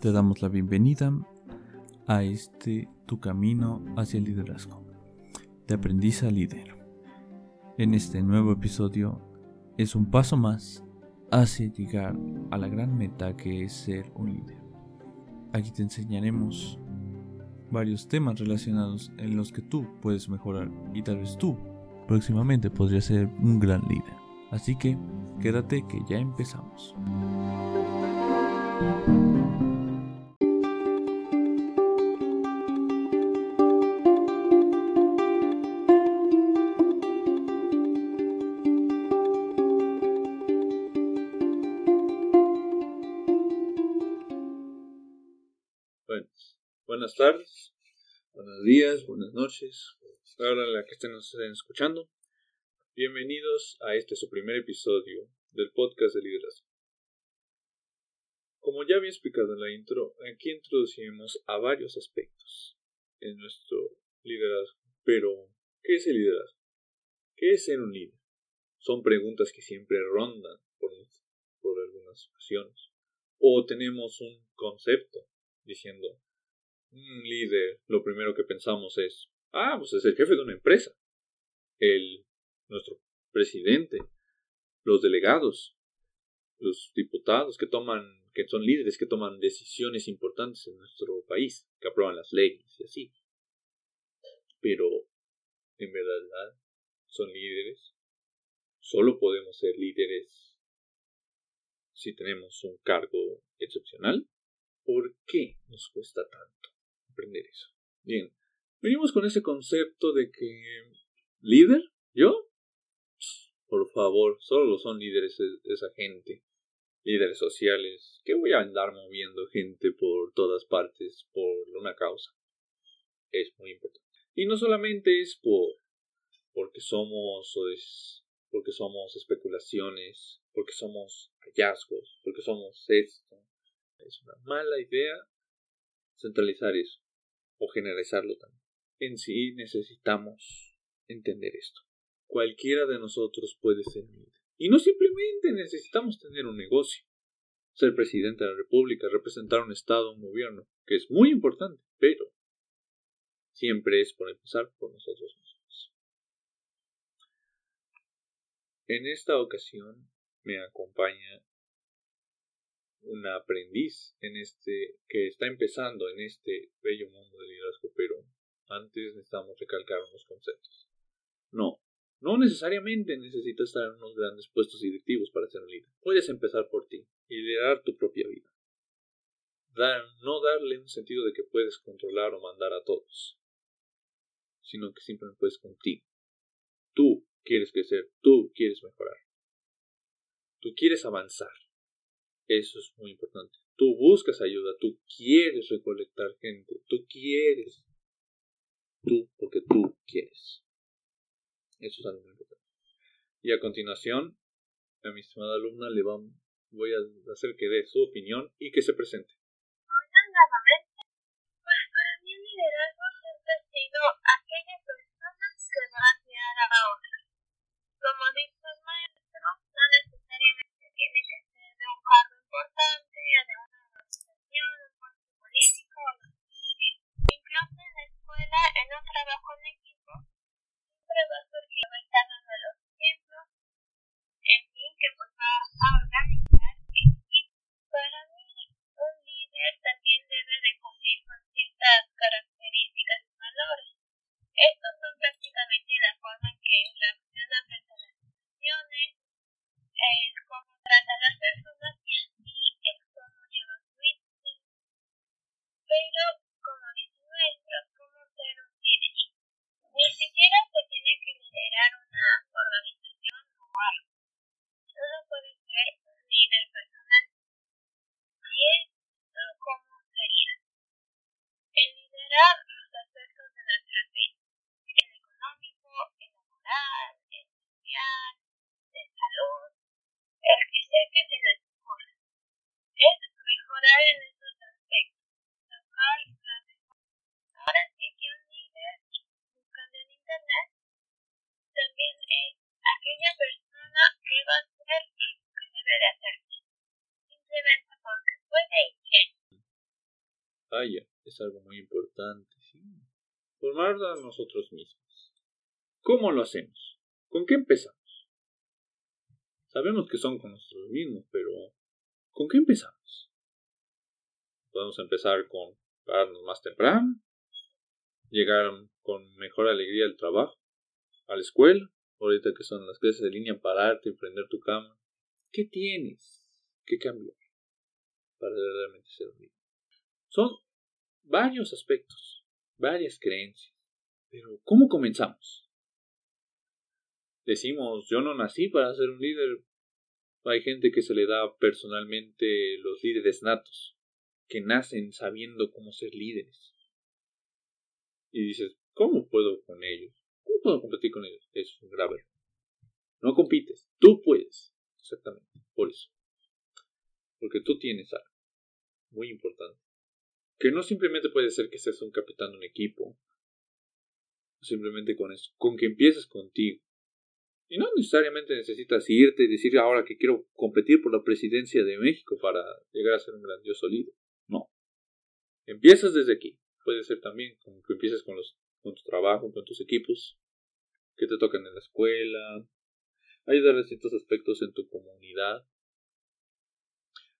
Te damos la bienvenida a este tu camino hacia el liderazgo, de aprendiz a líder. En este nuevo episodio es un paso más hacia llegar a la gran meta que es ser un líder. Aquí te enseñaremos varios temas relacionados en los que tú puedes mejorar y tal vez tú próximamente podrías ser un gran líder. Así que quédate que ya empezamos. Noches, ahora la que estén, escuchando. Bienvenidos a este su primer episodio del podcast de liderazgo. Como ya había explicado en la intro, aquí introducimos a varios aspectos en nuestro liderazgo. Pero, ¿qué es el liderazgo? ¿Qué es ser un líder? Son preguntas que siempre rondan por, por algunas ocasiones. O tenemos un concepto diciendo, un líder, lo primero que pensamos es, ah, pues es el jefe de una empresa, el, nuestro presidente, los delegados, los diputados que toman, que son líderes que toman decisiones importantes en nuestro país, que aprueban las leyes y así. Pero, en verdad, son líderes. Solo podemos ser líderes si tenemos un cargo excepcional. ¿Por qué nos cuesta tanto aprender eso? Bien, venimos con ese concepto de que líder, yo, por favor, solo son líderes esa gente líderes sociales, que voy a andar moviendo gente por todas partes por una causa. Es muy importante. Y no solamente es por porque somos es, porque somos especulaciones, porque somos hallazgos, porque somos esto. Es una mala idea centralizar eso o generalizarlo también. En sí necesitamos entender esto. Cualquiera de nosotros puede ser líder. Y no simplemente necesitamos tener un negocio, ser presidente de la República, representar un Estado, un gobierno, que es muy importante, pero siempre es por empezar por nosotros mismos. En esta ocasión me acompaña un aprendiz en este que está empezando en este bello mundo del liderazgo, pero antes necesitamos recalcar unos conceptos. No, no necesariamente necesitas estar en unos grandes puestos directivos para ser un líder. Puedes empezar por ti y liderar tu propia vida. Dar, no darle un sentido de que puedes controlar o mandar a todos, sino que simplemente puedes contigo. Tú quieres crecer, tú quieres mejorar. Tú quieres avanzar. Eso es muy importante. Tú buscas ayuda, tú quieres recolectar gente, tú quieres. Tú, porque tú quieres. Eso es algo muy importante. Y a continuación, a mi estimada alumna le voy a hacer que dé su opinión y que se presente. Hola nuevamente. Pues para mí el liderazgo siempre ha sido Estos son prácticamente la forma en que reacciona frente a las situaciones, el cómo trata las personas y el cómo lleva su vida. Pero, como dice nuestro, ¿cómo ser un líder? Ni siquiera se tiene que liderar una organización o algo. Solo puede ser un líder personal. Y es como sería. El liderar Es algo muy importante, sí. Formarnos a nosotros mismos. ¿Cómo lo hacemos? ¿Con qué empezamos? Sabemos que son con nosotros mismos, pero ¿con qué empezamos? Podemos empezar con pararnos más temprano, llegar con mejor alegría al trabajo, a la escuela, ahorita que son las clases de línea, pararte y prender tu cama. ¿Qué tienes que cambiar para realmente ser un Son varios aspectos, varias creencias. Pero, ¿cómo comenzamos? Decimos, yo no nací para ser un líder. Hay gente que se le da personalmente los líderes natos, que nacen sabiendo cómo ser líderes. Y dices, ¿cómo puedo con ellos? ¿Cómo puedo competir con ellos? Es un grave. No compites, tú puedes. Exactamente, por eso. Porque tú tienes algo muy importante. Que no simplemente puede ser que seas un capitán de un equipo. Simplemente con eso. Con que empieces contigo. Y no necesariamente necesitas irte y decir ahora que quiero competir por la presidencia de México para llegar a ser un grandioso líder. No. Empiezas desde aquí. Puede ser también como que empieces con, los, con tu trabajo, con tus equipos, que te tocan en la escuela, ayudar a ciertos aspectos en tu comunidad.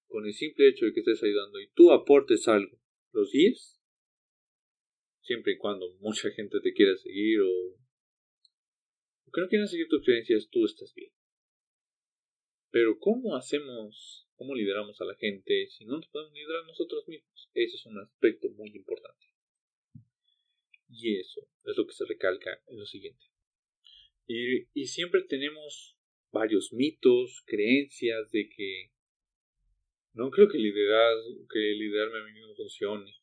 Con el simple hecho de que estés ayudando y tú aportes algo los 10, siempre y cuando mucha gente te quiera seguir o, que no quieran seguir tus creencias, tú estás bien. Pero ¿cómo hacemos, cómo lideramos a la gente si no nos podemos liderar nosotros mismos? Ese es un aspecto muy importante. Y eso es lo que se recalca en lo siguiente. Y siempre tenemos varios mitos, creencias de que no creo que liderar, que liderarme a mí mismo funcione.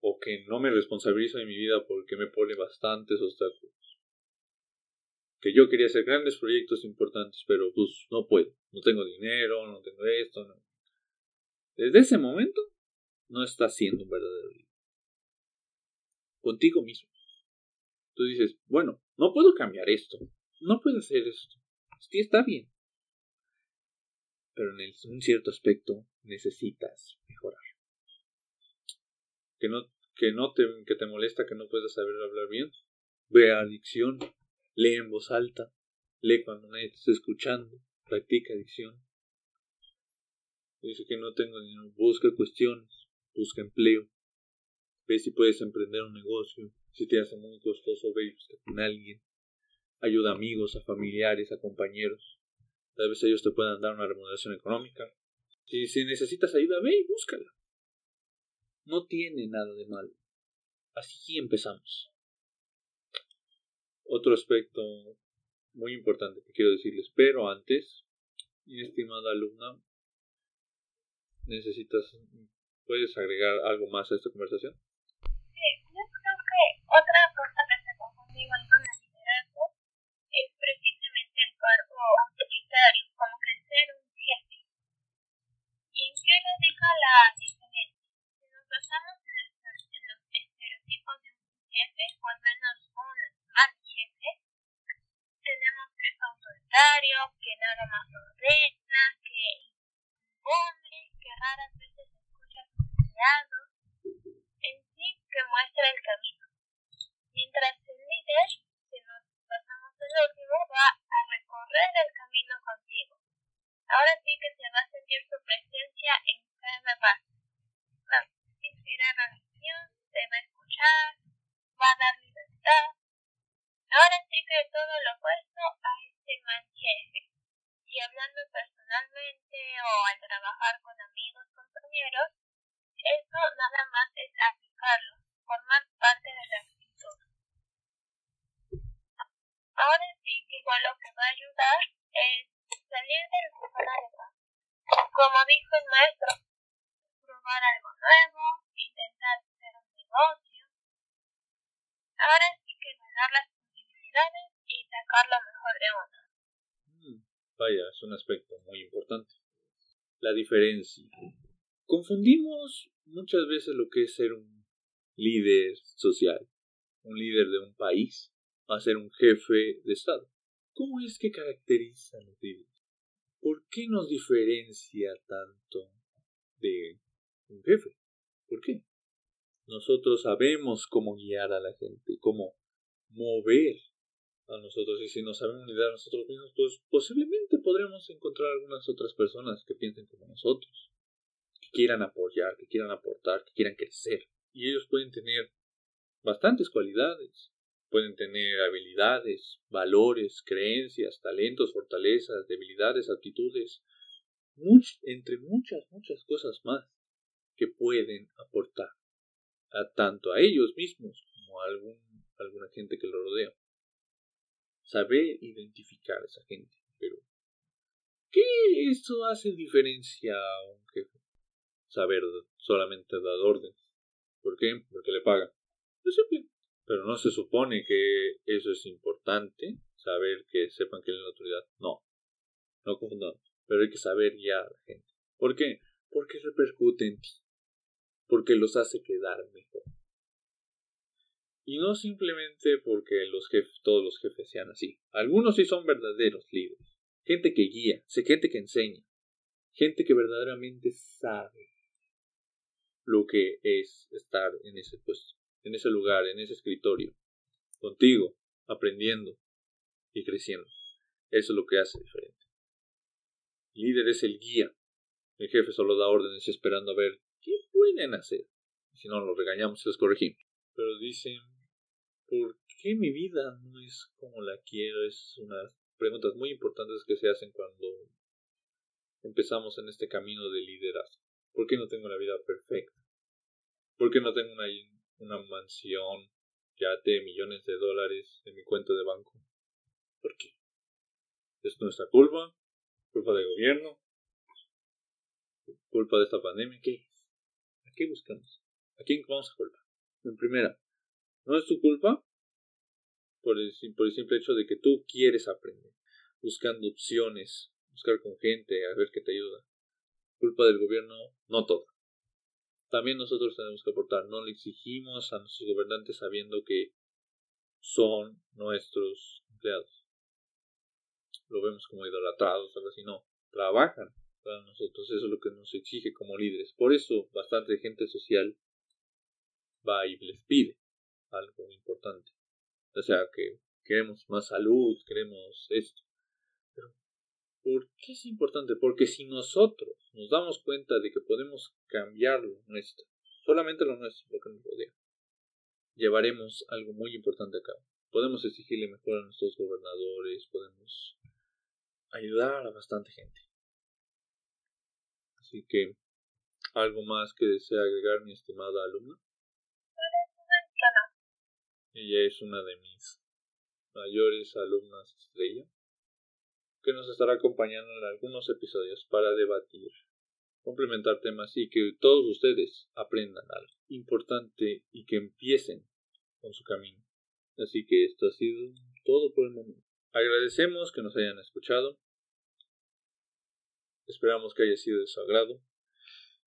O que no me responsabilizo de mi vida porque me pone bastantes obstáculos. Que yo quería hacer grandes proyectos importantes, pero pues no puedo. No tengo dinero, no tengo esto. No. Desde ese momento no estás siendo un verdadero líder. Contigo mismo. Tú dices, bueno, no puedo cambiar esto. No puedo hacer esto. Sí, está bien pero en un cierto aspecto necesitas mejorar. Que no, que no te, que te molesta que no puedas saber hablar bien. Ve a adicción, lee en voz alta, lee cuando nadie te está escuchando, practica adicción. Dice que no tengo dinero, busca cuestiones, busca empleo, ve si puedes emprender un negocio, si te hace muy costoso, ve con alguien, ayuda a amigos, a familiares, a compañeros, Tal vez ellos te puedan dar una remuneración económica. Si, si necesitas ayuda, ve y búscala. No tiene nada de malo. Así empezamos. Otro aspecto muy importante que quiero decirles, pero antes, mi estimada alumna, necesitas, ¿puedes agregar algo más a esta conversación? La diferencia? Si nos basamos en, en los estereotipos de un jefe, o al menos un mal jefe, tenemos que es autoritario, que nada más ordena, que impone, que raras veces escucha a sus en sí que muestra el camino. Mientras el líder, trabajar con amigos, compañeros, eso nada más es aplicarlo, formar parte de la actitud. Ahora sí igual lo que va a ayudar es salir del de Como dijo el maestro, probar algo nuevo, intentar hacer un negocio. Ahora sí que ganar las posibilidades y sacar lo mejor de uno. Mm, vaya, es un aspecto muy importante. La diferencia. Confundimos muchas veces lo que es ser un líder social, un líder de un país, a ser un jefe de Estado. ¿Cómo es que caracteriza a los líderes? ¿Por qué nos diferencia tanto de un jefe? ¿Por qué? Nosotros sabemos cómo guiar a la gente, cómo mover a nosotros. Y si no sabemos liderar a nosotros mismos, pues posiblemente podremos encontrar algunas otras personas que piensen como nosotros, que quieran apoyar, que quieran aportar, que quieran crecer. Y ellos pueden tener bastantes cualidades. Pueden tener habilidades, valores, creencias, talentos, fortalezas, debilidades, actitudes, entre muchas, muchas cosas más que pueden aportar a tanto a ellos mismos como a algún, alguna gente que lo rodea. Saber identificar a esa gente, pero ¿qué eso hace diferencia a un jefe? Saber solamente dar órdenes. ¿Por qué? Porque le pagan. Pero no se supone que eso es importante, saber que sepan que es la autoridad. No, no confundamos. Pero hay que saber ya a la gente. ¿Por qué? Porque repercute en ti. Porque los hace quedar mejor. Y no simplemente porque los jefes, todos los jefes sean así. Algunos sí son verdaderos líderes. Gente que guía, gente que enseña. Gente que verdaderamente sabe lo que es estar en ese puesto, en ese lugar, en ese escritorio. Contigo, aprendiendo y creciendo. Eso es lo que hace diferente. Líder es el guía. El jefe solo da órdenes esperando a ver qué pueden hacer. Si no, los regañamos y los corregimos. Pero dicen, ¿por qué mi vida no es como la quiero? Es unas preguntas muy importantes que se hacen cuando empezamos en este camino de liderazgo. ¿Por qué no tengo la vida perfecta? ¿Por qué no tengo una, una mansión ya de millones de dólares en mi cuenta de banco? ¿Por qué? ¿Es nuestra culpa? culpa del gobierno, culpa de esta pandemia, ¿qué? ¿A qué buscamos? ¿A quién vamos a culpar? En primera, no es tu culpa por el, por el simple hecho de que tú quieres aprender, buscando opciones, buscar con gente, a ver qué te ayuda. Culpa del gobierno, no todo. También nosotros tenemos que aportar, no le exigimos a nuestros gobernantes sabiendo que son nuestros empleados lo vemos como idolatrados, algo así, no, trabajan para nosotros, eso es lo que nos exige como líderes. Por eso bastante gente social va y les pide algo importante. O sea, que queremos más salud, queremos esto. Pero, ¿por qué es importante? Porque si nosotros nos damos cuenta de que podemos cambiar lo nuestro, solamente lo nuestro, lo que nos rodea, llevaremos algo muy importante a cabo. Podemos exigirle mejor a nuestros gobernadores, podemos ayudar a bastante gente. Así que, ¿algo más que desea agregar mi estimada alumna? Ella es una de mis mayores alumnas estrella, que nos estará acompañando en algunos episodios para debatir, complementar temas y que todos ustedes aprendan algo importante y que empiecen con su camino. Así que esto ha sido todo por el momento. Agradecemos que nos hayan escuchado. Esperamos que haya sido de su agrado.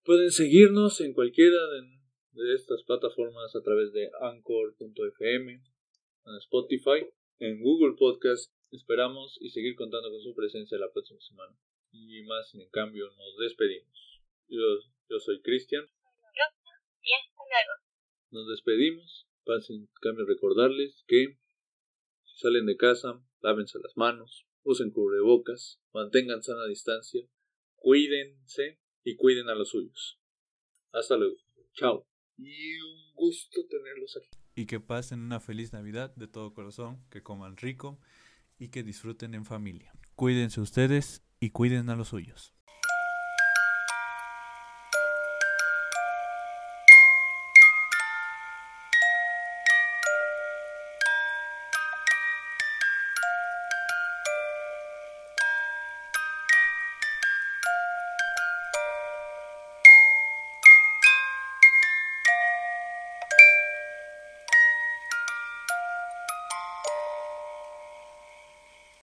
Pueden seguirnos en cualquiera de, estas plataformas a través de anchor.fm, en Spotify, en Google Podcast. Esperamos y seguir contando con su presencia la próxima semana. Y más, en cambio, nos despedimos. Yo, yo soy Cristian. Nos despedimos. Pasen, en cambio, recordarles que si salen de casa, lávense las manos, usen cubrebocas, mantengan sana distancia, cuídense y cuiden a los suyos. Hasta luego. Chao. Y un gusto tenerlos aquí. Y que pasen una feliz Navidad de todo corazón, que coman rico y que disfruten en familia. Cuídense ustedes y cuiden a los suyos.